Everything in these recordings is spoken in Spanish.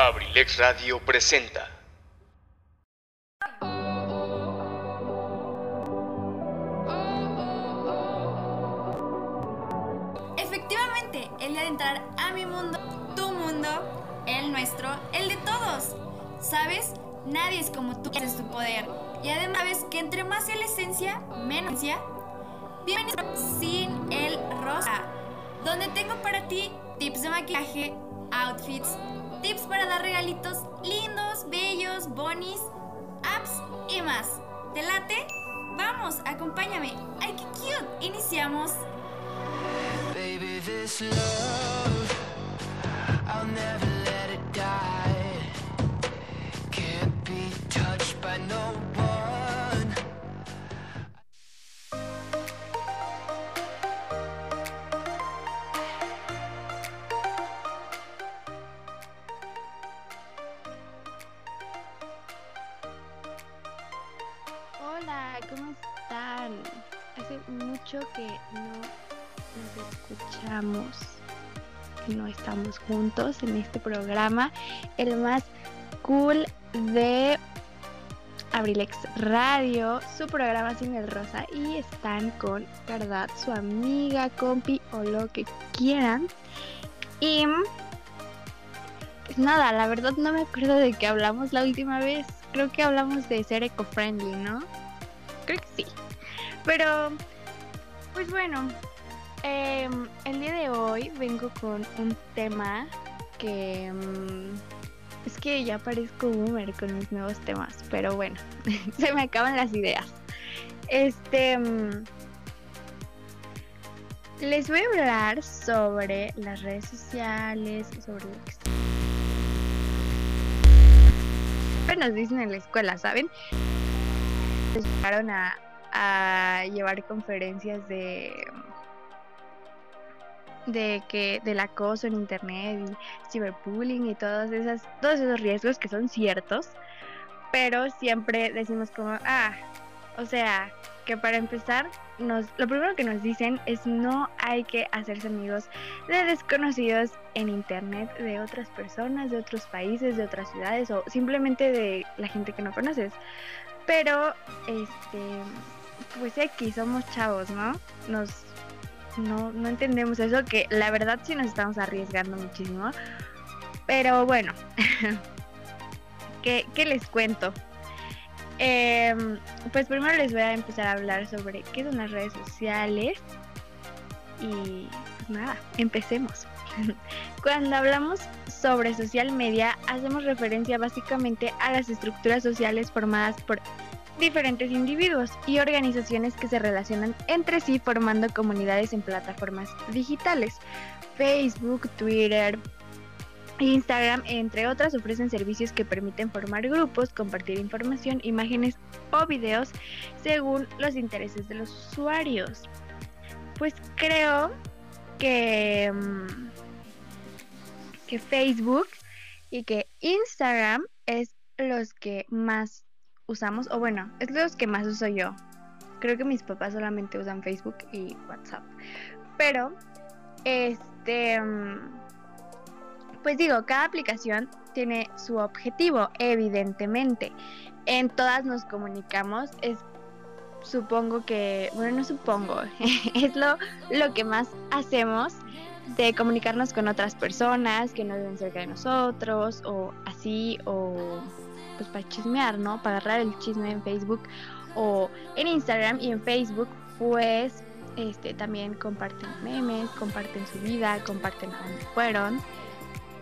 Abrilex Radio presenta. Efectivamente, el día de entrar a mi mundo, tu mundo, el nuestro, el de todos. ¿Sabes? Nadie es como tú, es tu poder. Y además sabes que entre más sea la esencia, menos esencia. Bienvenido sin el rosa, donde tengo para ti tips de maquillaje, outfits, tips para dar regalitos lindos, bellos, bonis, apps y más. ¿Te late? Vamos, acompáñame. ¡Ay, qué cute! Iniciamos. Baby, this love, I'll never let it die. Can't be touched by no que no nos escuchamos, que no estamos juntos en este programa, el más cool de Abrilex Radio, su programa Sin el Rosa, y están con Cardat, su amiga, compi o lo que quieran. Y pues nada, la verdad no me acuerdo de qué hablamos la última vez. Creo que hablamos de ser eco-friendly, ¿no? Creo que sí. Pero, pues bueno, em, el día de hoy vengo con un tema que mm, es que ya parezco boomer con mis nuevos temas, pero bueno, se me acaban las ideas. Este, mm, les voy a hablar sobre las redes sociales, sobre lo que nos dicen en la escuela, ¿saben? Les llegaron a, a llevar conferencias de de que del acoso en internet y ciberbullying y todas esas todos esos riesgos que son ciertos pero siempre decimos como ah o sea que para empezar nos lo primero que nos dicen es no hay que hacerse amigos de desconocidos en internet de otras personas de otros países de otras ciudades o simplemente de la gente que no conoces pero este pues aquí somos chavos no nos no, no entendemos eso, que la verdad sí nos estamos arriesgando muchísimo. Pero bueno, ¿qué, qué les cuento? Em, pues primero les voy a empezar a hablar sobre qué son las redes sociales. Y pues nada, empecemos. Cuando hablamos sobre social media, hacemos referencia básicamente a las estructuras sociales formadas por diferentes individuos y organizaciones que se relacionan entre sí formando comunidades en plataformas digitales. Facebook, Twitter, Instagram, entre otras, ofrecen servicios que permiten formar grupos, compartir información, imágenes o videos según los intereses de los usuarios. Pues creo que, mm, que Facebook y que Instagram es los que más usamos, o bueno, es los que más uso yo. Creo que mis papás solamente usan Facebook y WhatsApp. Pero, este, pues digo, cada aplicación tiene su objetivo, evidentemente. En todas nos comunicamos, es supongo que, bueno, no supongo, es lo, lo que más hacemos de comunicarnos con otras personas que no viven cerca de nosotros, o así, o pues para chismear, ¿no? Para agarrar el chisme en Facebook o en Instagram y en Facebook, pues este también comparten memes, comparten su vida, comparten a dónde fueron,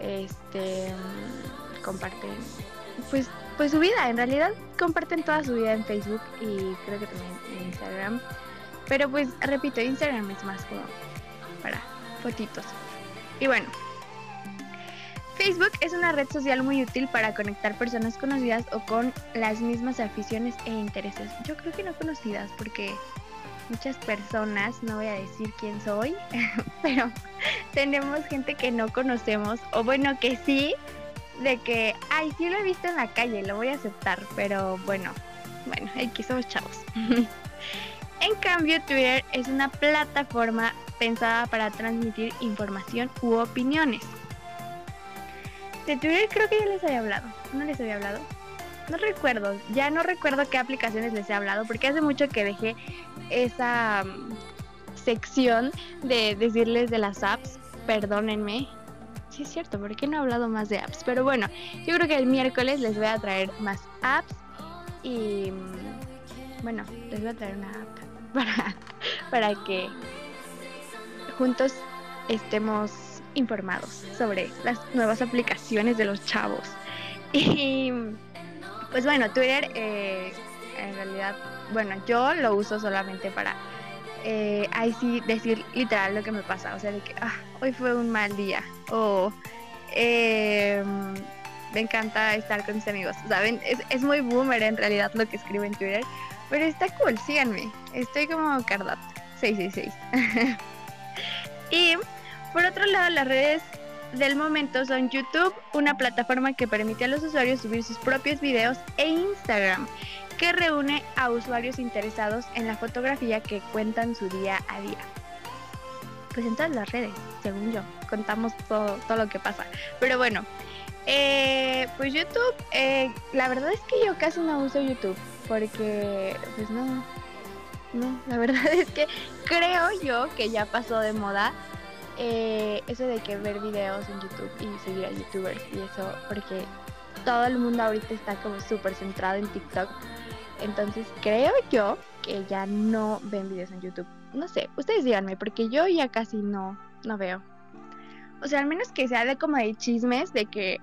este comparten pues pues su vida, en realidad comparten toda su vida en Facebook y creo que también en Instagram. Pero pues repito, Instagram es más como para fotitos. Y bueno, Facebook es una red social muy útil para conectar personas conocidas o con las mismas aficiones e intereses. Yo creo que no conocidas porque muchas personas, no voy a decir quién soy, pero tenemos gente que no conocemos o bueno que sí, de que, ay, sí lo he visto en la calle, lo voy a aceptar, pero bueno, bueno, aquí somos chavos. en cambio, Twitter es una plataforma pensada para transmitir información u opiniones. De Twitter creo que ya les había hablado. ¿No les había hablado? No recuerdo. Ya no recuerdo qué aplicaciones les he hablado porque hace mucho que dejé esa mm, sección de decirles de las apps. Perdónenme. Sí es cierto, ¿por qué no he hablado más de apps? Pero bueno, yo creo que el miércoles les voy a traer más apps y mm, bueno, les voy a traer una app para, para que juntos estemos informados sobre las nuevas aplicaciones de los chavos. Y pues bueno, Twitter eh, en realidad, bueno, yo lo uso solamente para eh, ahí sí decir literal lo que me pasa, o sea, de que ah, hoy fue un mal día o em, me encanta estar con mis amigos, ¿saben? Es, es muy boomer en realidad lo que escribo en Twitter, pero está cool, síganme, estoy como Cardat 666. y por otro lado, las redes del momento son YouTube, una plataforma que permite a los usuarios subir sus propios videos, e Instagram, que reúne a usuarios interesados en la fotografía que cuentan su día a día. Pues en todas las redes, según yo, contamos todo, lo que pasa. Pero bueno, eh, pues YouTube, eh, la verdad es que yo casi no uso YouTube, porque pues no, no, la verdad es que creo yo que ya pasó de moda eh, eso de que ver videos en YouTube y seguir a youtubers y eso, porque todo el mundo ahorita está como súper centrado en TikTok. Entonces creo yo que ya no ven videos en YouTube. No sé, ustedes díganme, porque yo ya casi no, no veo. O sea, al menos que sea de como de chismes, de que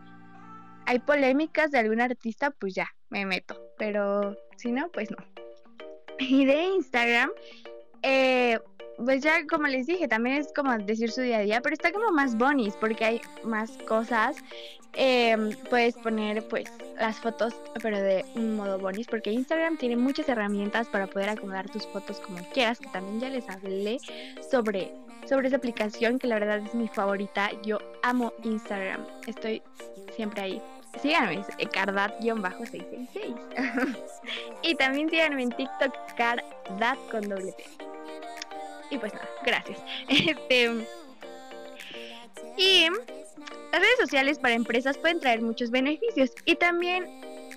hay polémicas de algún artista, pues ya, me meto. Pero si no, pues no. Y de Instagram, eh, pues ya como les dije, también es como decir su día a día, pero está como más bonis porque hay más cosas. Em, puedes poner pues las fotos, pero de un modo bonis, porque Instagram tiene muchas herramientas para poder acomodar tus fotos como quieras, que también ya les hablé sobre, sobre esa aplicación, que la verdad es mi favorita. Yo amo Instagram, estoy siempre ahí. Síganme, cardat-666. y también síganme en TikTok, cardat con doble T. Y pues nada, gracias. Este. Y las redes sociales para empresas pueden traer muchos beneficios y también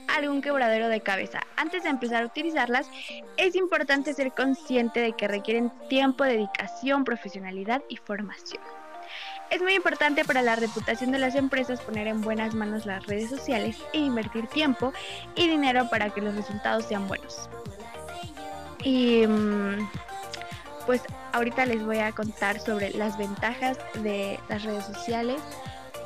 algún quebradero de cabeza. Antes de empezar a utilizarlas, es importante ser consciente de que requieren tiempo, dedicación, profesionalidad y formación. Es muy importante para la reputación de las empresas poner en buenas manos las redes sociales e invertir tiempo y dinero para que los resultados sean buenos. Y mm, pues ahorita les voy a contar sobre las ventajas de las redes sociales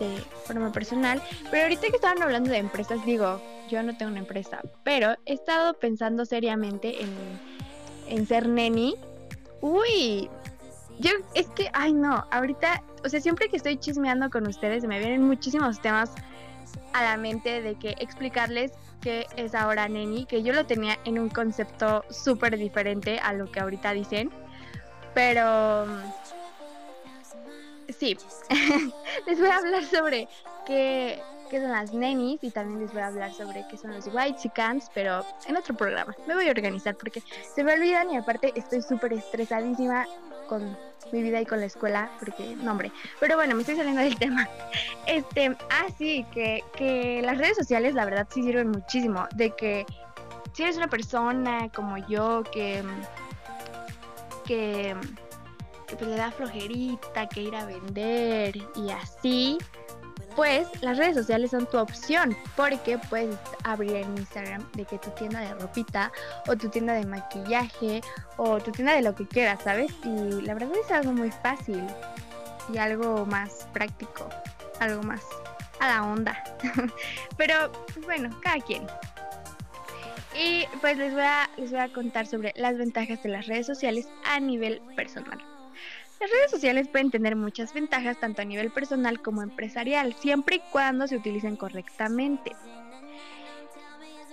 de forma personal. Pero ahorita que estaban hablando de empresas, digo, yo no tengo una empresa, pero he estado pensando seriamente en, ser neni. Uy, yo es que, ay no, ahorita, o sea, siempre que estoy chismeando con ustedes, me vienen muchísimos temas a la mente de que explicarles qué es ahora neni, que yo lo tenía en un concepto súper diferente a lo que ahorita dicen. Pero sí, les voy a hablar sobre qué, son las nenis y también les voy a hablar sobre qué son los white chickens, pero en otro programa. Me voy a organizar porque se me olvidan y aparte estoy súper estresadísima con mi vida y con la escuela, porque, no hombre, pero bueno, me estoy saliendo del tema. Este, ah, sí, que, que las redes sociales la verdad sí sirven muchísimo, de que si eres una persona como yo que que, pues, le da flojerita, que ir a vender y así, pues las redes sociales son tu opción porque puedes abrir en Instagram de que tu tienda de ropita o tu tienda de maquillaje o tu tienda de lo que quieras, ¿sabes? Y la verdad es algo muy fácil y algo más práctico, algo más a la onda. Pero bueno, cada quien. Y pues les voy, a, les voy a contar sobre las ventajas de las redes sociales a nivel personal. Las redes sociales pueden tener muchas ventajas tanto a nivel personal como empresarial, siempre y cuando se utilicen correctamente.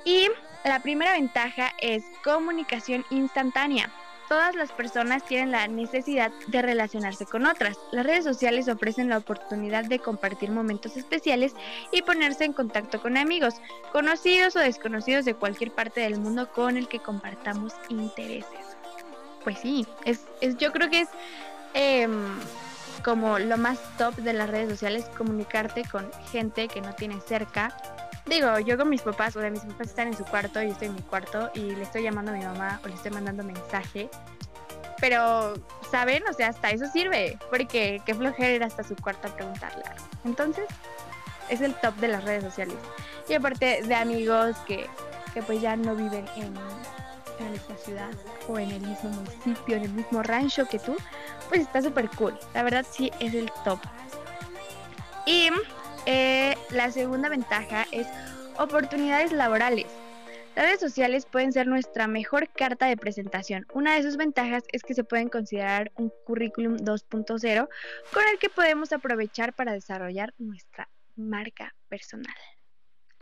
Y la primera ventaja es comunicación instantánea todas las personas tienen la necesidad de relacionarse con otras. Las redes sociales ofrecen la oportunidad de compartir momentos especiales y ponerse en contacto con amigos, conocidos o desconocidos de cualquier parte del mundo con el que compartamos intereses. Pues sí, es, yo creo que es em, como lo más top de las redes sociales, comunicarte con gente que no tienes cerca. Digo, yo con mis papás, o sea, mis papás están en su cuarto yo estoy en mi cuarto y le estoy llamando a mi mamá o le estoy mandando mensaje. Pero, ¿saben? O sea, hasta eso sirve, porque qué flojera ir hasta su cuarto a preguntarle. Entonces, es el top de las redes sociales. Y aparte de amigos que, que pues ya no viven en, en misma ciudad o en el mismo municipio, en el mismo rancho que tú, pues está súper cool. La verdad sí es el top. Y eh, la segunda ventaja es oportunidades laborales. Las redes sociales pueden ser nuestra mejor carta de presentación. Una de sus ventajas es que se pueden considerar un currículum 2.0 con el que podemos aprovechar para desarrollar nuestra marca personal.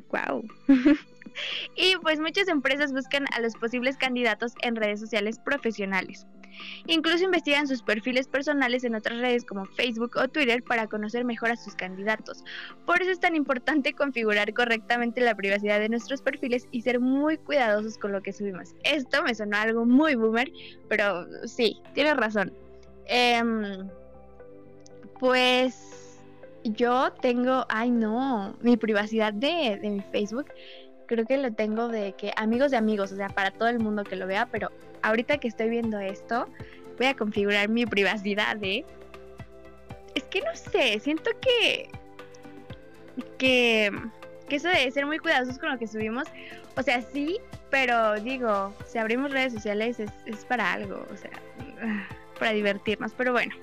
¡Wow! y pues muchas empresas buscan a los posibles candidatos en redes sociales profesionales. Incluso investigan sus perfiles personales en otras redes como Facebook o Twitter para conocer mejor a sus candidatos. Por eso es tan importante configurar correctamente la privacidad de nuestros perfiles y ser muy cuidadosos con lo que subimos. Esto me sonó algo muy boomer, pero sí, tienes razón. Em, pues yo tengo, ay no, mi privacidad de, de mi Facebook creo que lo tengo de que amigos de amigos, o sea, para todo el mundo que lo vea, pero ahorita que estoy viendo esto, voy a configurar mi privacidad de... Es que no sé, siento que... Que, que eso de ser muy cuidadosos con lo que subimos, o sea, sí, pero digo, si abrimos redes sociales es, es para algo, o sea, para divertirnos, pero bueno.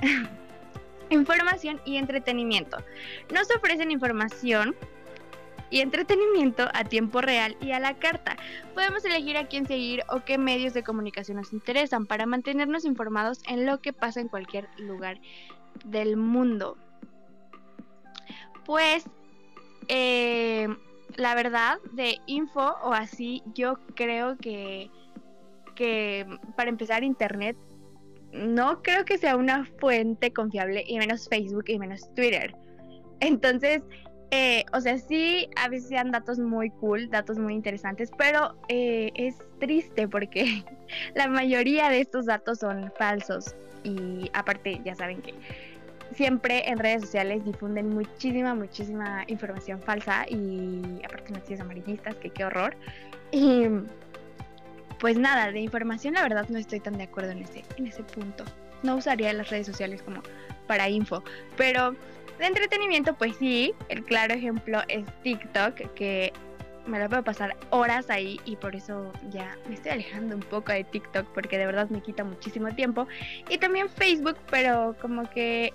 información y entretenimiento. Nos ofrecen información y entretenimiento a tiempo real y a la carta. Podemos elegir a quién seguir o qué medios de comunicación nos interesan para mantenernos informados en lo que pasa en cualquier lugar del mundo. Pues eh, la verdad de info o así, yo creo que, que para empezar Internet no creo que sea una fuente confiable y menos Facebook y menos Twitter. Entonces, eh, o sea, sí, a veces sean datos muy cool, datos muy interesantes, pero eh, es triste porque la mayoría de estos datos son falsos. Y aparte, ya saben que siempre en redes sociales difunden muchísima, muchísima información falsa y aparte noticias amarillistas, que qué horror. Y pues nada, de información la verdad no estoy tan de acuerdo en ese, en ese punto. No usaría las redes sociales como para info, pero de entretenimiento, pues sí, el claro ejemplo es TikTok, que me lo puedo pasar horas ahí y por eso ya me estoy alejando un poco de TikTok porque de verdad me quita muchísimo tiempo. Y también Facebook, pero como que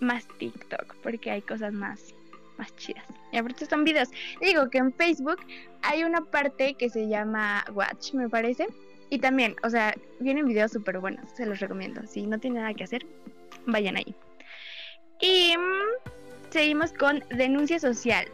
más TikTok porque hay cosas más más chidas. Y aparte son videos. Digo que en Facebook hay una parte que se llama Watch, me parece. Y también, o sea, vienen videos súper buenos, se los recomiendo. Si no tienen nada que hacer, vayan ahí. Y mm, seguimos con denuncia social.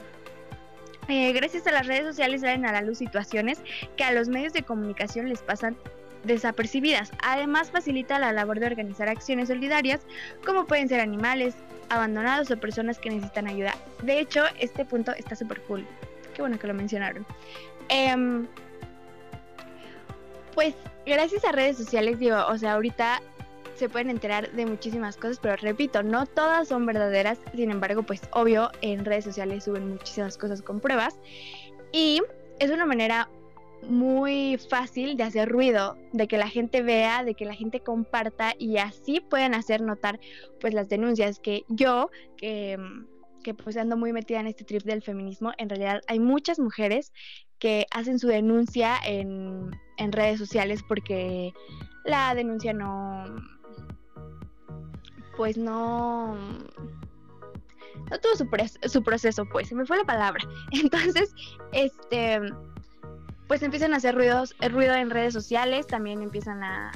Eh, gracias a las redes sociales salen a la luz situaciones que a los medios de comunicación les pasan desapercibidas. Además facilita la labor de organizar acciones solidarias como pueden ser animales abandonados o personas que necesitan ayuda. De hecho, este punto está súper cool. Qué bueno que lo mencionaron. Em, pues gracias a redes sociales, digo, o sea, ahorita se pueden enterar de muchísimas cosas, pero repito, no todas son verdaderas, sin embargo, pues obvio, en redes sociales suben muchísimas cosas con pruebas. Y es una manera muy fácil de hacer ruido, de que la gente vea, de que la gente comparta y así pueden hacer notar pues las denuncias que yo, que, pues ando muy metida en este trip del feminismo, en realidad hay muchas mujeres que hacen su denuncia en, en redes sociales porque la denuncia no, pues no no tuvo su, su, proceso, pues, se me fue la palabra. Entonces, este, pues empiezan a hacer ruidos, el ruido en redes sociales, también empiezan a,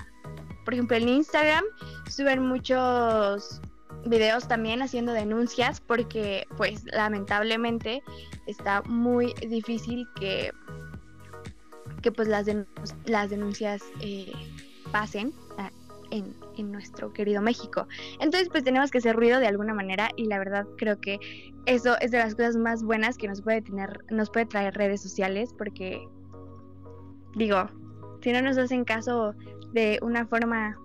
por ejemplo, en Instagram suben muchos videos también haciendo denuncias porque, pues, lamentablemente está muy difícil que, que pues las, las denuncias eh, pasen en, nuestro querido México. Entonces, pues tenemos que hacer ruido de alguna manera y la verdad creo que eso es de las cosas más buenas que nos puede tener, nos puede traer redes sociales porque, digo, si no nos hacen caso de una forma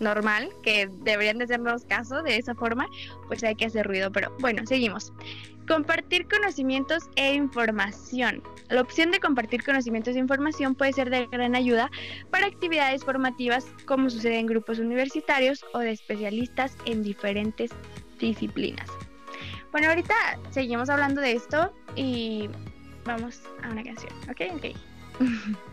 normal, que deberían de hacernos caso de esa forma, pues hay que hacer ruido. Pero bueno, seguimos. Compartir conocimientos e información. La opción de compartir conocimientos e información puede ser de gran ayuda para actividades formativas como sucede en grupos universitarios o de especialistas en diferentes disciplinas. Bueno, ahorita seguimos hablando de esto y vamos a una canción, ¿ok? Ok.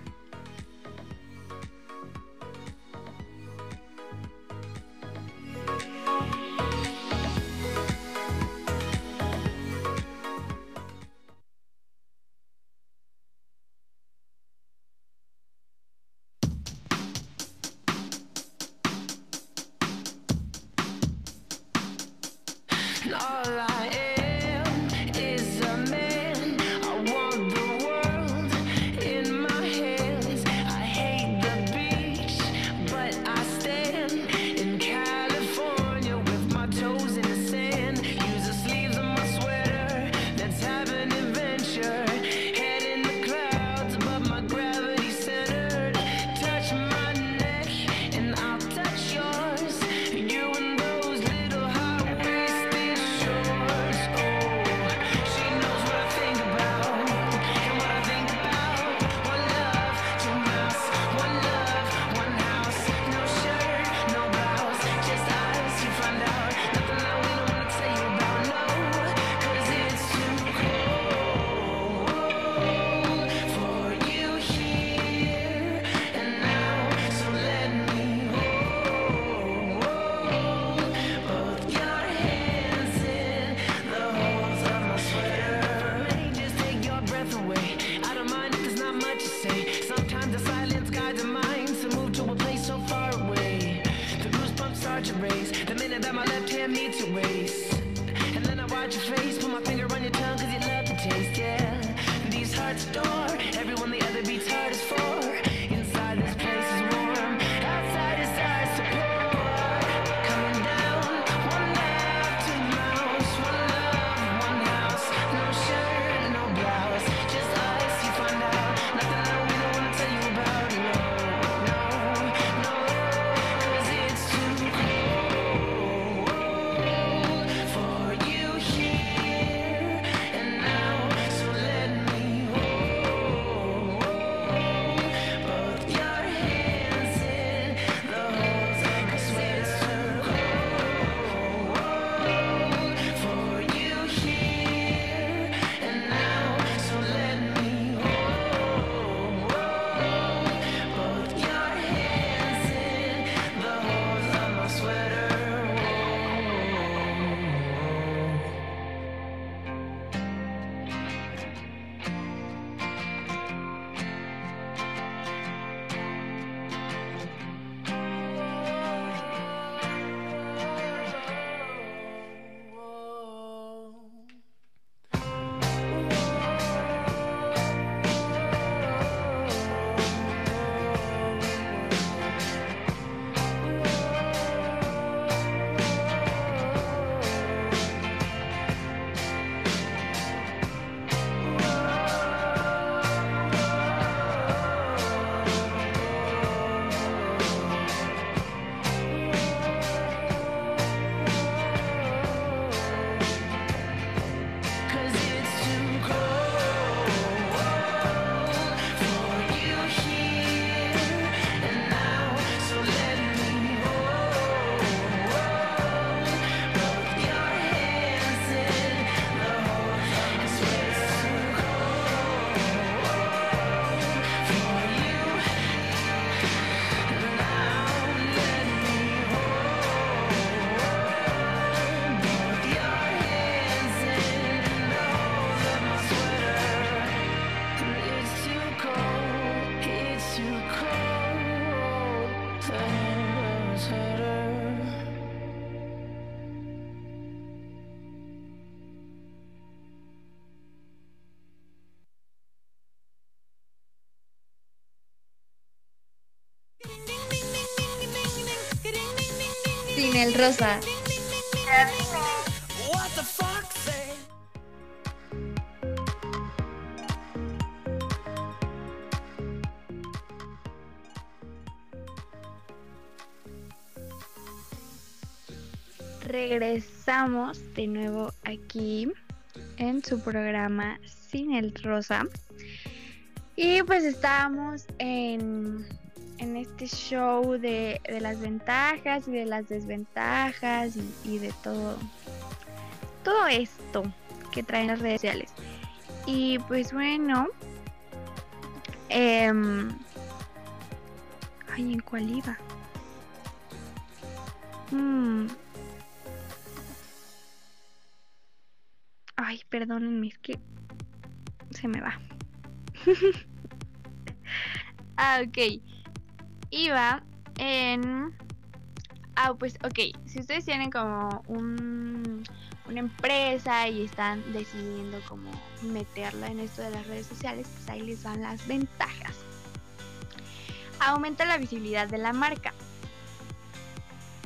Rosa. Regresamos de nuevo aquí en su programa Sin el Rosa. Y pues estábamos en en este show de, de las ventajas y de las desventajas y, de todo, todo esto que traen las redes sociales. Y pues bueno, em, ay, ¿en cuál iba? Mm. Ay, perdónenme, es que se me va. ah, ok. Iba en... Ah, pues ok. Si ustedes tienen como un, una empresa y están decidiendo como meterla en esto de las redes sociales, pues ahí les van las ventajas. Aumenta la visibilidad de la marca.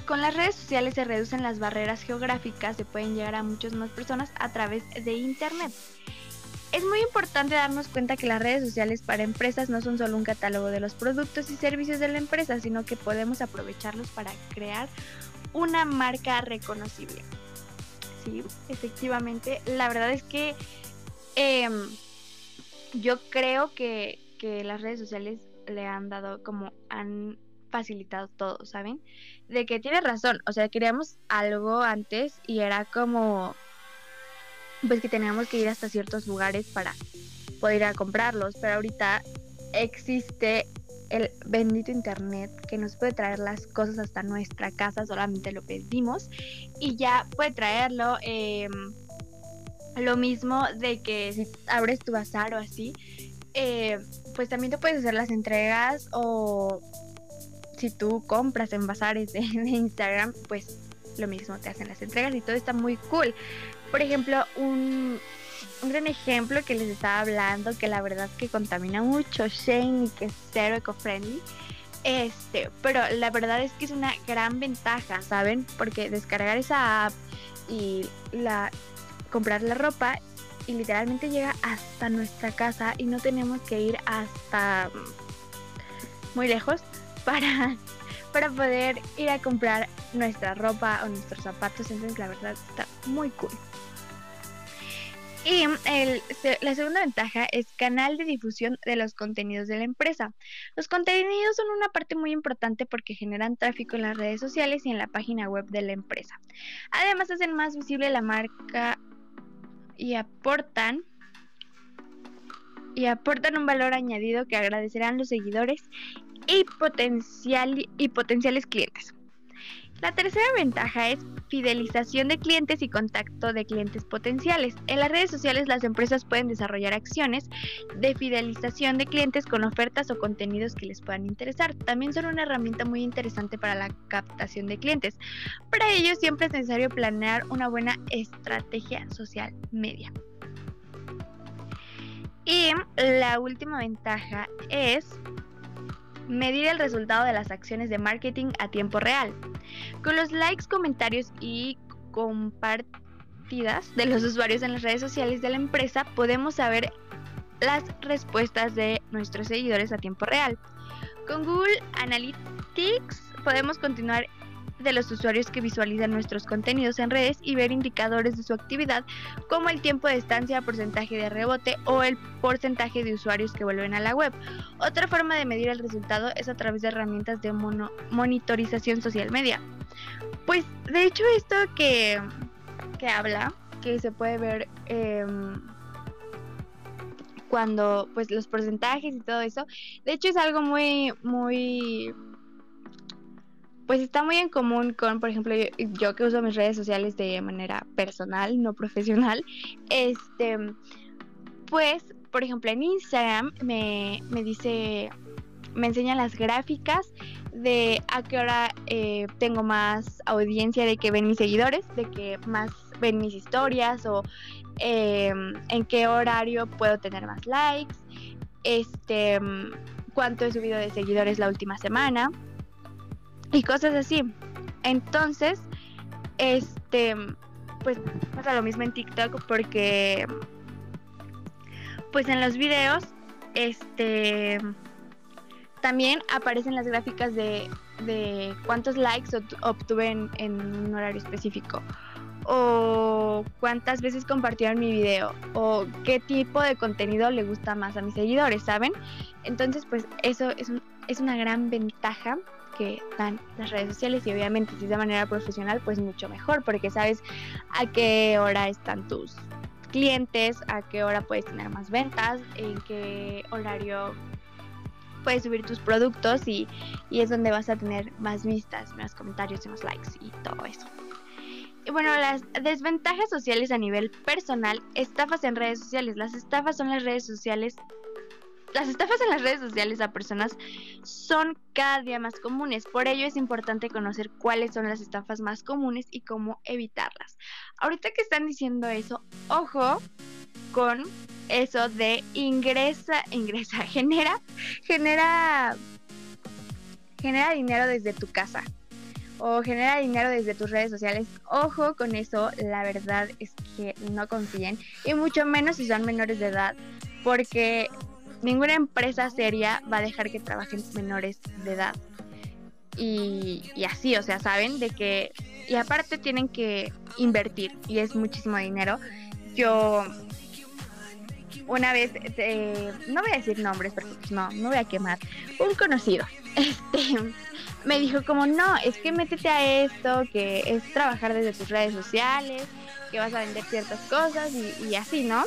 Con las redes sociales se reducen las barreras geográficas, se pueden llegar a muchas más personas a través de Internet. Es muy importante darnos cuenta que las redes sociales para empresas no son solo un catálogo de los productos y servicios de la empresa, sino que podemos aprovecharlos para crear una marca reconocible. Sí, efectivamente, la verdad es que em, yo creo que, que las redes sociales le han dado como han facilitado todo, ¿saben? De que tienes razón, o sea, queríamos algo antes y era como, pues que teníamos que ir hasta ciertos lugares para poder ir a comprarlos, pero ahorita existe el bendito internet que nos puede traer las cosas hasta nuestra casa, solamente lo pedimos y ya puede traerlo. Eh, lo mismo de que si abres tu bazar o así, eh, pues también te puedes hacer las entregas o si tú compras en bazares de, de, Instagram, pues lo mismo te hacen las entregas y todo está muy cool. Por ejemplo, un, un gran ejemplo que les estaba hablando, que la verdad que contamina mucho Shane y que es cero eco-friendly. Este, pero la verdad es que es una gran ventaja, ¿saben? Porque descargar esa app y la comprar la ropa y literalmente llega hasta nuestra casa y no tenemos que ir hasta muy lejos para, para poder ir a comprar nuestra ropa o nuestros zapatos. Entonces la verdad está muy cool. Y la segunda ventaja es canal de difusión de los contenidos de la empresa. Los contenidos son una parte muy importante porque generan tráfico en las redes sociales y en la página web de la empresa. Además hacen más visible la marca y aportan y aportan un valor añadido que agradecerán los seguidores y, potencial, y potenciales clientes. La tercera ventaja es fidelización de clientes y contacto de clientes potenciales. En las redes sociales las empresas pueden desarrollar acciones de fidelización de clientes con ofertas o contenidos que les puedan interesar. También son una herramienta muy interesante para la captación de clientes. Para ello siempre es necesario planear una buena estrategia social media. Y la última ventaja es medir el resultado de las acciones de marketing a tiempo real. Con los likes, comentarios y compartidas de los usuarios en las redes sociales de la empresa podemos saber las respuestas de nuestros seguidores a tiempo real. Con Google Analytics podemos continuar de los usuarios que visualizan nuestros contenidos en redes y ver indicadores de su actividad como el tiempo de estancia, porcentaje de rebote o el porcentaje de usuarios que vuelven a la web. Otra forma de medir el resultado es a través de herramientas de mono monitorización social media. Pues de hecho esto que, que habla, que se puede ver... Eh, cuando pues los porcentajes y todo eso de hecho es algo muy muy pues está muy en común con, por ejemplo, yo, yo, que uso mis redes sociales de manera personal, no profesional, este, pues, por ejemplo, en Instagram me, me dice, me enseñan las gráficas de a qué hora eh, tengo más audiencia de que ven mis seguidores, de que más ven mis historias o eh, en qué horario puedo tener más likes, este, cuánto he subido de seguidores la última semana y cosas así. Entonces, este, pues pasa lo mismo en TikTok porque, pues en los videos, este, también aparecen las gráficas de de cuántos likes obt- obtuve en, en un horario específico o cuántas veces compartieron mi video o qué tipo de contenido le gusta más a mis seguidores, ¿saben? Entonces, pues eso es, un- es una gran ventaja que dan las redes sociales y obviamente si es de manera profesional, pues mucho mejor porque sabes a qué hora están tus clientes, a qué hora puedes tener más ventas, en qué horario puedes subir tus productos y, y es donde vas a tener más vistas, más comentarios y más likes y todo eso. Y bueno, las desventajas sociales a nivel personal, estafas en redes sociales. Las estafas son las redes sociales. Las estafas en las redes sociales a personas son cada día más comunes. Por ello es importante conocer cuáles son las estafas más comunes y cómo evitarlas. Ahorita que están diciendo eso, ojo con eso de ingresa, ingresa, genera, genera, genera dinero desde tu casa o genera dinero desde tus redes sociales. Ojo con eso, la verdad es que no confíen y mucho menos si son menores de edad, porque ninguna empresa seria va a dejar que trabajen menores de edad. Y, y así, o sea, saben de que... Y aparte tienen que invertir y es muchísimo dinero. Yo una vez, eh, no voy a decir nombres porque pues, no, no voy a quemar, un conocido, este, me dijo como, no, es que métete a esto, que es trabajar desde tus redes sociales, que vas a vender ciertas cosas y, y así, ¿no?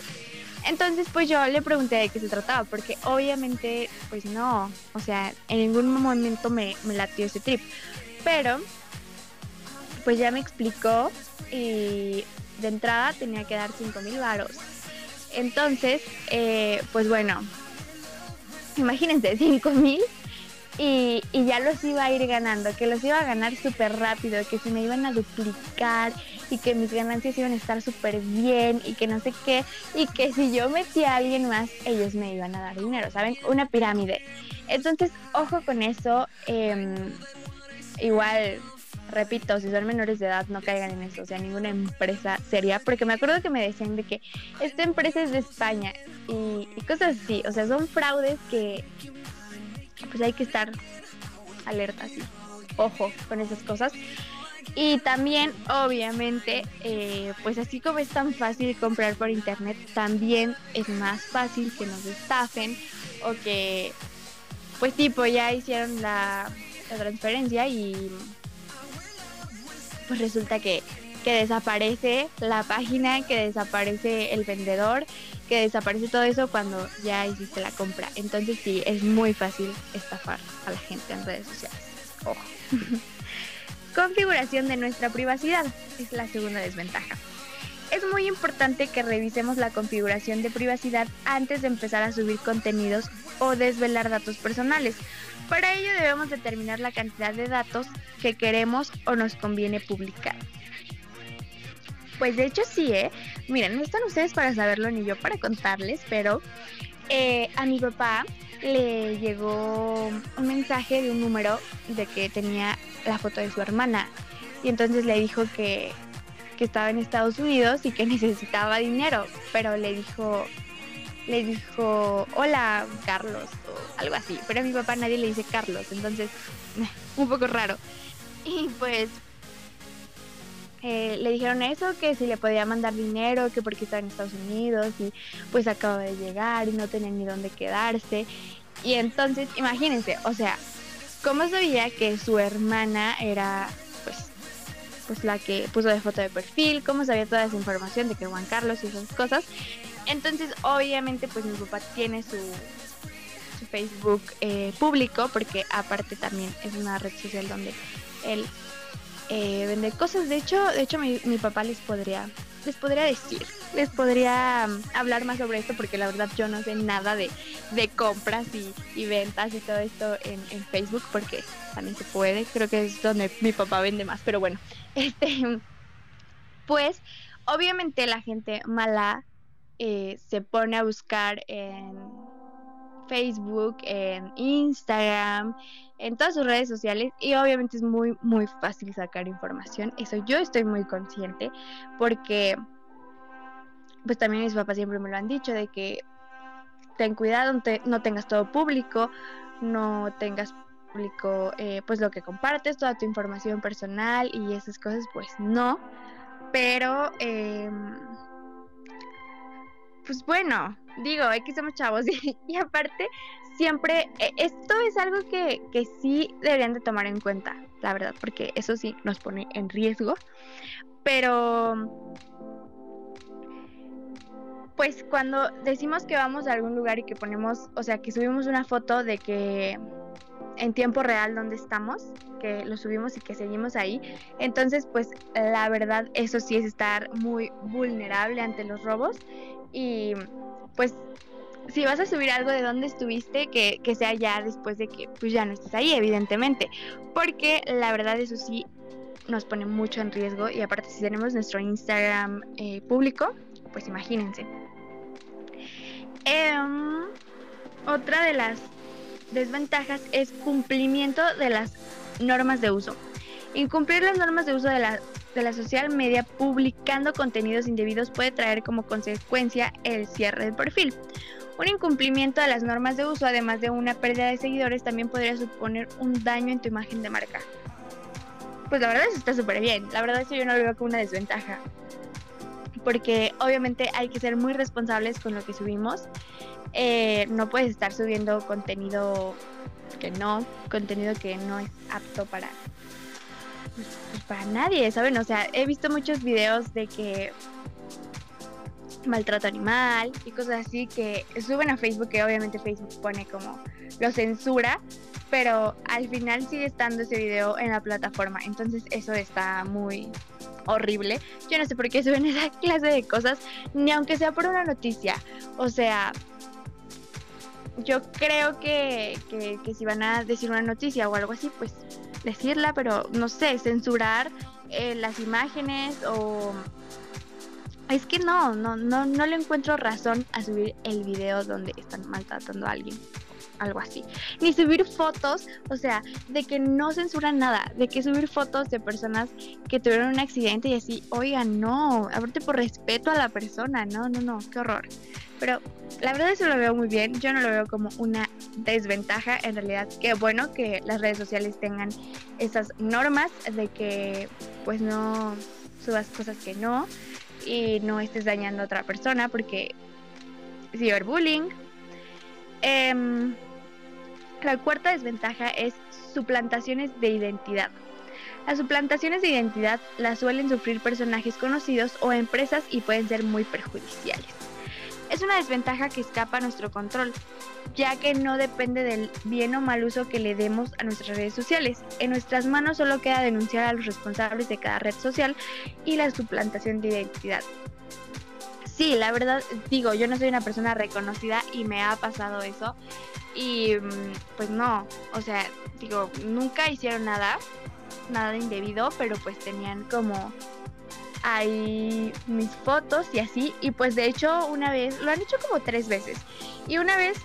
Entonces, pues yo le pregunté de qué se trataba, porque obviamente, pues no, o sea, en ningún momento me, latió ese trip. Pero, pues ya me explicó y de entrada tenía que dar 5 mil varos. Entonces, eh, pues bueno, imagínense, 5 mil y, y ya los iba a ir ganando, que los iba a ganar súper rápido, que se me iban a duplicar y que mis ganancias iban a estar súper bien y que no sé qué, y que si yo metía a alguien más, ellos me iban a dar dinero, ¿saben? Una pirámide. Entonces, ojo con eso. em, igual, repito, si son menores de edad, no caigan en eso, o sea, ninguna empresa seria, porque me acuerdo que me decían de que esta empresa es de España y, cosas así, o sea, son fraudes que pues hay que estar alerta, ojo con esas cosas. Y también, obviamente, eh, pues así como es tan fácil comprar por internet, también es más fácil que nos estafen o que, pues tipo, ya hicieron la, la transferencia y pues resulta que, que desaparece la página, que desaparece el vendedor, que desaparece todo eso cuando ya hiciste la compra. Entonces sí, es muy fácil estafar a la gente en redes sociales. Ojo. Configuración de nuestra privacidad es la segunda desventaja. Es muy importante que revisemos la configuración de privacidad antes de empezar a subir contenidos o desvelar datos personales. Para ello debemos determinar la cantidad de datos que queremos o nos conviene publicar. Pues de hecho sí, ¿eh? Miren, no están ustedes para saberlo ni yo para contarles, pero eh, a mi papá le llegó un mensaje de un número de que tenía la foto de su hermana. Y entonces le dijo que, que estaba en Estados Unidos y que necesitaba dinero, pero le dijo le dijo hola Carlos o algo así, pero a mi papá nadie le dice Carlos, entonces un poco raro. Y pues eh, le dijeron eso, que si le podía mandar dinero, que porque estaba en Estados Unidos y pues acaba de llegar y no tenía ni dónde quedarse. Y entonces, imagínense, o sea, ¿cómo sabía que su hermana era pues pues la que puso de foto de perfil? ¿Cómo sabía toda esa información de que Juan Carlos y esas cosas? Entonces, obviamente, pues mi papá tiene su, su Facebook eh, público, porque aparte también es una red social donde él eh, vende cosas. De hecho, de hecho mi, papá les podría, les podría decir, les podría um, hablar más sobre esto, porque la verdad yo no sé nada de, de compras y, ventas y todo esto en, en Facebook, porque también se puede. Creo que es donde mi papá vende más, pero bueno, este, pues obviamente la gente mala eh, se pone a buscar en Facebook, en Instagram, en todas sus redes sociales y obviamente es muy muy fácil sacar información. Eso yo estoy muy consciente porque pues también mis papás siempre me lo han dicho de que ten cuidado, no, te- no tengas todo público, no tengas público eh, pues lo que compartes, toda tu información personal y esas cosas, pues no. Pero, em, pues bueno, digo, aquí somos chavos y, aparte siempre, eh, esto es algo que, que sí deberían de tomar en cuenta, la verdad, porque eso sí nos pone en riesgo. Pero pues cuando decimos que vamos a algún lugar y que ponemos, o sea, que subimos una foto de que en tiempo real donde estamos, que lo subimos y que seguimos ahí, entonces pues la verdad eso sí es estar muy vulnerable ante los robos y pues si vas a subir algo de dónde estuviste, que, que sea ya después de que pues ya no estés ahí, evidentemente, porque la verdad eso sí nos pone mucho en riesgo y aparte si tenemos nuestro Instagram eh, público, pues imagínense. Em, otra de las desventajas es cumplimiento de las normas de uso. Incumplir las normas de uso de la, de la social media publicando contenidos indebidos puede traer como consecuencia el cierre del perfil. Un incumplimiento de las normas de uso, además de una pérdida de seguidores, también podría suponer un daño en tu imagen de marca. Pues la verdad eso está súper bien. La verdad eso yo no lo veo como una desventaja porque obviamente hay que ser muy responsables con lo que subimos. Eh, no puedes estar subiendo contenido que no, contenido que no es apto para para nadie, ¿saben? O sea, he visto muchos videos de que maltrato animal y cosas así que suben a Facebook, que obviamente Facebook pone como lo censura, pero al final sigue estando ese video en la plataforma. Entonces eso está muy, horrible. Yo no sé por qué suben esa clase de cosas, ni aunque sea por una noticia. O sea, yo creo que, que, si van a decir una noticia o algo así, pues decirla, pero no sé, censurar eh, las imágenes o... Es que no, no, no, no le encuentro razón a subir el video donde están maltratando a alguien algo así. Ni subir fotos, o sea, de que no censuran nada, de que subir fotos de personas que tuvieron un accidente y así, oigan, no, aparte por respeto a la persona, no, no, no, qué horror. Pero la verdad eso lo veo muy bien, yo no lo veo como una desventaja, en realidad qué bueno que las redes sociales tengan esas normas de que pues no subas cosas que no y no estés dañando a otra persona porque ciberbullying eh, la cuarta desventaja es suplantaciones de identidad. Las suplantaciones de identidad las suelen sufrir personajes conocidos o empresas y pueden ser muy perjudiciales. Es una desventaja que escapa a nuestro control, ya que no depende del bien o mal uso que le demos a nuestras redes sociales. En nuestras manos solo queda denunciar a los responsables de cada red social y la suplantación de identidad. Sí, la verdad, digo, yo no soy una persona reconocida y me ha pasado eso. Y mm, pues no, o sea, digo, nunca hicieron nada, nada de indebido, pero pues tenían como ahí mis fotos y así. Y pues de hecho una vez, lo han hecho como tres veces. Y una vez,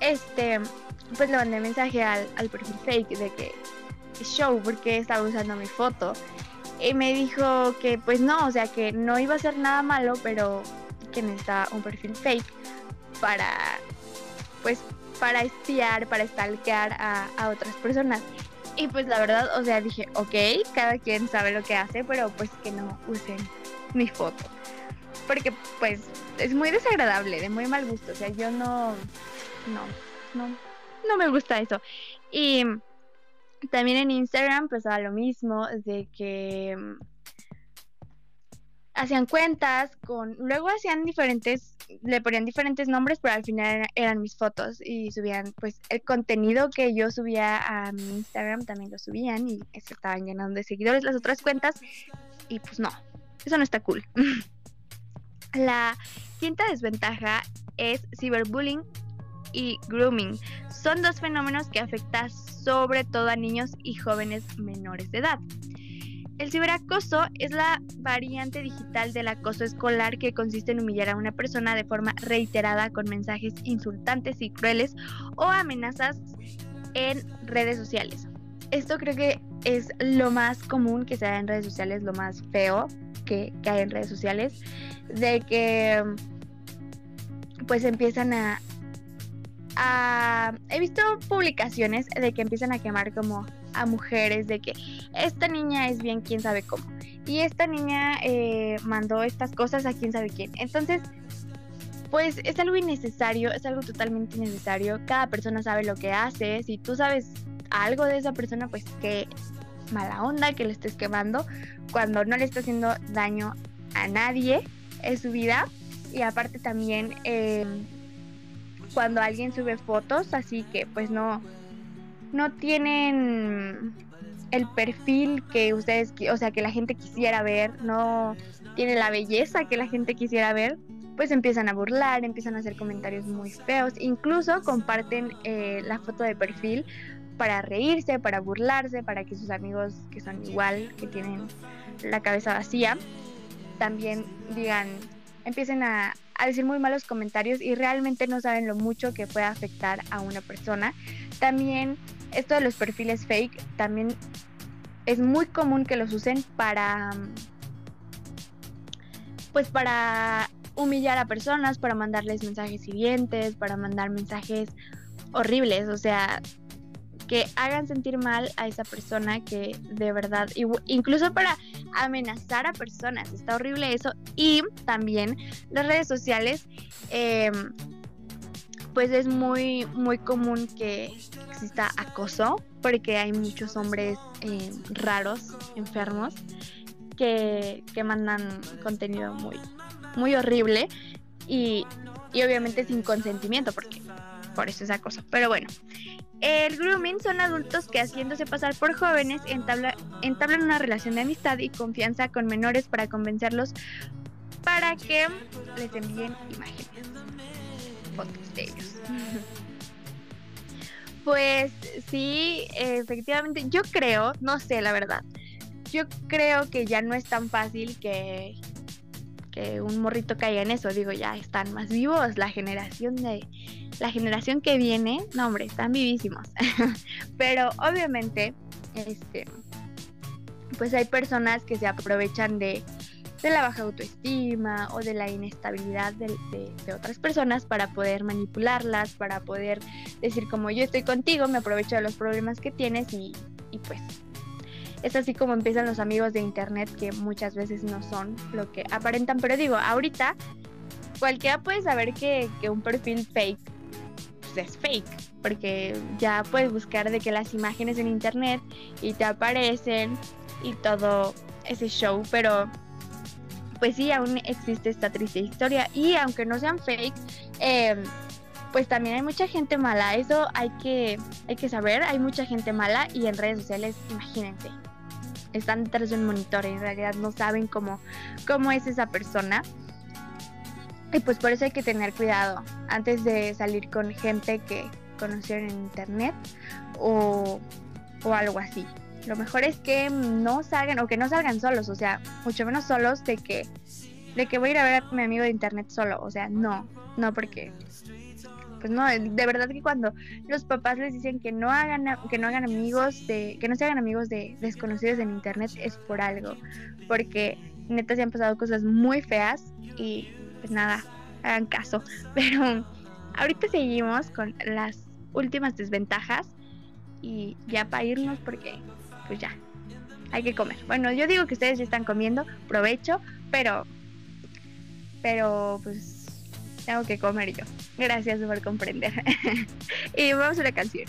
este, pues le mandé mensaje al, al perfil fake de que show porque estaba usando mi foto. Y me dijo que pues no, o sea que no iba a ser nada malo, pero que necesitaba un perfil fake para pues para espiar, para stalkear a, a otras personas. Y pues la verdad, o sea, dije, ok, cada quien sabe lo que hace, pero pues que no usen mi foto. Porque pues es muy desagradable, de muy mal gusto. O sea, yo no, no, no, no me gusta eso. Y también en Instagram pasaba lo mismo, de que hacían cuentas con, luego hacían diferentes, le ponían diferentes nombres, pero al final eran mis fotos y subían, pues el contenido que yo subía a mi Instagram también lo subían y se estaban llenando de seguidores las otras cuentas y pues no, eso no está cool. La quinta desventaja es ciberbullying y grooming. Son dos fenómenos que afectan sobre todo a niños y jóvenes menores de edad. El ciberacoso es la variante digital del acoso escolar que consiste en humillar a una persona de forma reiterada con mensajes insultantes y crueles o amenazas en redes sociales. Esto creo que es lo más común que se da en redes sociales, lo más feo que, que hay en redes sociales, de que pues empiezan a, a... He visto publicaciones de que empiezan a quemar como a mujeres, de que esta niña es bien quién sabe cómo. Y esta niña eh, mandó estas cosas a quién sabe quién. Entonces, pues es algo innecesario, es algo totalmente innecesario. Cada persona sabe lo que hace. Si tú sabes algo de esa persona, pues qué mala onda que le estés quemando cuando no le está haciendo daño a nadie en su vida. Y aparte también eh, cuando alguien sube fotos, así que pues no, no tienen el perfil que ustedes, o sea, que la gente quisiera ver, no tiene la belleza que la gente quisiera ver, pues empiezan a burlar, empiezan a hacer comentarios muy feos, incluso comparten eh, la foto de perfil para reírse, para burlarse, para que sus amigos que son igual, que tienen la cabeza vacía, también digan, empiecen a, a decir muy malos comentarios y realmente no saben lo mucho que puede afectar a una persona. También esto de los perfiles fake, también es muy común que los usen para, pues para humillar a personas, para mandarles mensajes hirientes, para mandar mensajes horribles, o sea, que hagan sentir mal a esa persona que de verdad, incluso para amenazar a personas, está horrible eso. Y también las redes sociales, eh, pues es muy, muy común que exista acoso, porque hay muchos hombres eh, raros, enfermos, que, que mandan contenido muy, muy horrible y, y obviamente sin consentimiento, porque por eso es acoso. Pero bueno, el grooming son adultos que haciéndose pasar por jóvenes entabla- entablan una relación de amistad y confianza con menores para convencerlos para que les envíen imágenes, fotos de ellos. Pues sí, efectivamente, yo creo, no sé la verdad, yo creo que ya no es tan fácil que, un morrito caiga en eso. Digo, ya están más vivos, la generación de, la generación que viene, no hombre, están vivísimos. Pero obviamente, este, pues hay personas que se aprovechan de, de la baja autoestima o de la inestabilidad de, de- de otras personas para poder manipularlas, para poder decir como yo estoy contigo, me aprovecho de los problemas que tienes y, y pues es así como empiezan los amigos de internet que muchas veces no son lo que aparentan. Pero digo, ahorita cualquiera puede saber que, que un perfil fake pues, es fake, porque ya puedes buscar de que las imágenes en internet y te aparecen y todo ese show, pero pues sí, aún existe esta triste historia y aunque no sean fake, eh, pues también hay mucha gente mala, eso hay que, hay que saber, hay mucha gente mala y en redes sociales, imagínense, están detrás de un monitor y en realidad no saben cómo, cómo es esa persona. Y pues por eso hay que tener cuidado antes de salir con gente que conocieron en internet o, o algo así. Lo mejor es que no salgan o que no salgan solos, o sea, mucho menos solos de que de que voy a ir a ver a mi amigo de internet solo, o sea, no, no porque pues no, de verdad que cuando los papás les dicen que no hagan que no hagan amigos de que no se hagan amigos de desconocidos en internet es por algo, porque neta se han pasado cosas muy feas y pues nada, hagan caso, pero ahorita seguimos con las últimas desventajas y ya para irnos porque pues ya hay que comer. Bueno, yo digo que ustedes ya están comiendo, provecho, pero pero pues tengo que comer yo. Gracias por comprender. y vamos a la canción.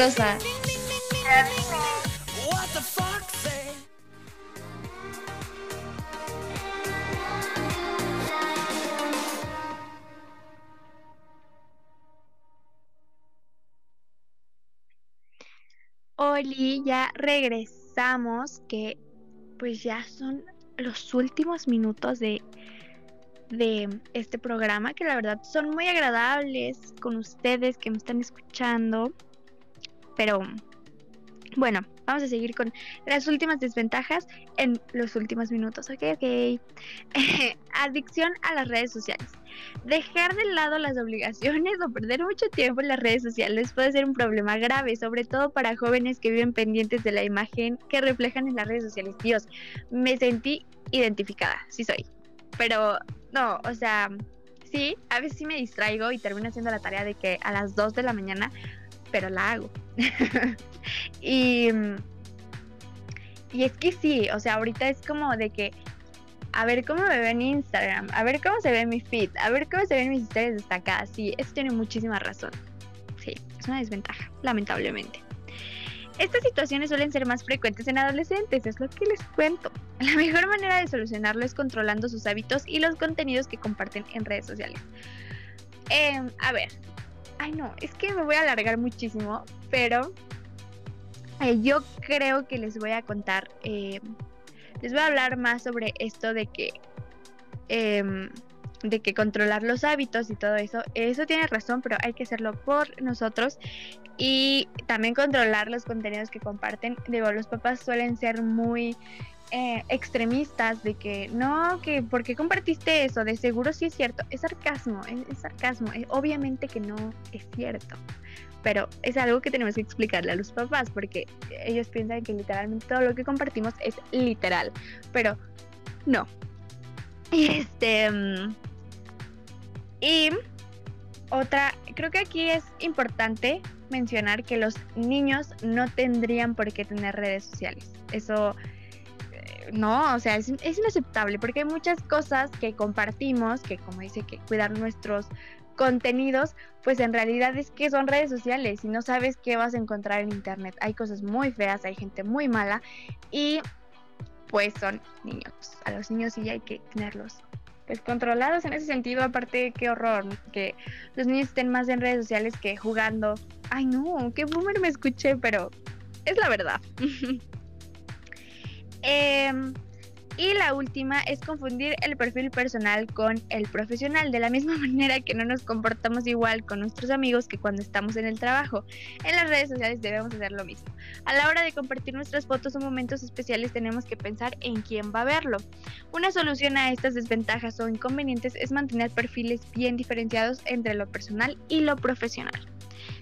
Rosa. Oli, ya regresamos, que pues ya son los últimos minutos de, de este programa, que la verdad son muy agradables con ustedes que me están escuchando. Pero bueno, vamos a seguir con las últimas desventajas en los últimos minutos, ok, ok. Adicción a las redes sociales. Dejar de lado las obligaciones o perder mucho tiempo en las redes sociales puede ser un problema grave, sobre todo para jóvenes que viven pendientes de la imagen que reflejan en las redes sociales. Dios, me sentí identificada, sí soy. Pero no, o sea, sí, a veces sí me distraigo y termino haciendo la tarea de que a las 2 de la mañana, pero la hago. y, y es que sí, o sea, ahorita es como de que a ver cómo me ve en Instagram, a ver cómo se ve mi feed, a ver cómo se ven mis historias destacadas. Sí, eso tiene muchísima razón. Sí, es una desventaja, lamentablemente. Estas situaciones suelen ser más frecuentes en adolescentes, es lo que les cuento. La mejor manera de solucionarlo es controlando sus hábitos y los contenidos que comparten en redes sociales. Em, a ver, ay no, es que me voy a alargar muchísimo, pero eh, yo creo que les voy a contar, eh, les voy a hablar más sobre esto de que, em, de que controlar los hábitos y todo eso, eso tiene razón, pero hay que hacerlo por nosotros y también controlar los contenidos que comparten. Digo, los papás suelen ser muy eh, extremistas de que no, que ¿por qué compartiste eso? De seguro sí es cierto. Es sarcasmo, es, es sarcasmo. Eh, obviamente que no es cierto. pero es algo que tenemos que explicarle a los papás porque ellos piensan que literalmente todo lo que compartimos es literal, pero no. Este mm, y otra, creo que aquí es importante mencionar que los niños no tendrían por qué tener redes sociales. Eso no, o sea, es, es inaceptable porque hay muchas cosas que compartimos, que como dice que cuidar nuestros contenidos, pues en realidad es que son redes sociales y no sabes qué vas a encontrar en internet. Hay cosas muy feas, hay gente muy mala y pues son niños. A los niños sí hay que tenerlos pues controlados en ese sentido, aparte qué horror que los niños estén más en redes sociales que jugando. Ay no, qué boomer me escuché, pero es la verdad. Em, y la última es confundir el perfil personal con el profesional, de la misma manera que no nos comportamos igual con nuestros amigos que cuando estamos en el trabajo. En las redes sociales debemos hacer lo mismo. A la hora de compartir nuestras fotos o momentos especiales tenemos que pensar en quién va a verlo. Una solución a estas desventajas o inconvenientes es mantener perfiles bien diferenciados entre lo personal y lo profesional.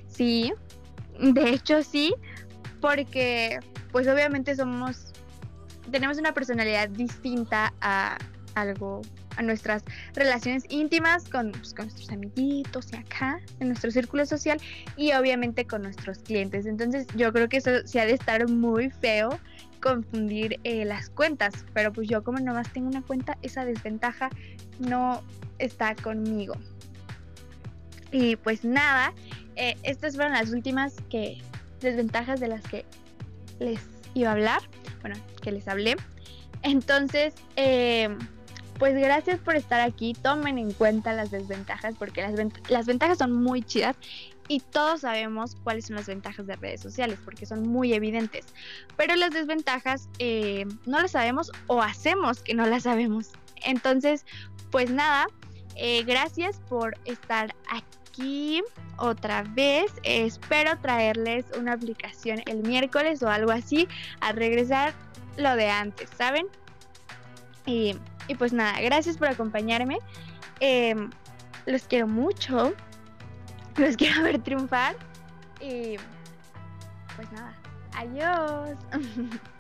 Sí, de hecho sí, porque pues obviamente somos tenemos una personalidad distinta a algo, a nuestras relaciones íntimas con, pues, con nuestros amiguitos y acá, en nuestro círculo social y obviamente con nuestros clientes. Entonces yo creo que eso se ha de estar muy feo confundir eh, las cuentas, pero pues yo como nomás tengo una cuenta, esa desventaja no está conmigo. Y pues nada, eh, estas fueron las últimas que desventajas de las que les iba a hablar bueno, que les hablé. Entonces, eh, pues gracias por estar aquí. Tomen en cuenta las desventajas porque las, las ventajas son muy chidas y todos sabemos cuáles son las ventajas de redes sociales porque son muy evidentes. Pero las desventajas eh, no las sabemos o hacemos que no las sabemos. Entonces, pues nada, eh, gracias por estar aquí otra vez. espero traerles una aplicación el miércoles o algo así a regresar lo de antes, ¿saben? Y, pues nada, gracias por acompañarme. Em, los quiero mucho. Los quiero ver triunfar. Y pues nada, adiós.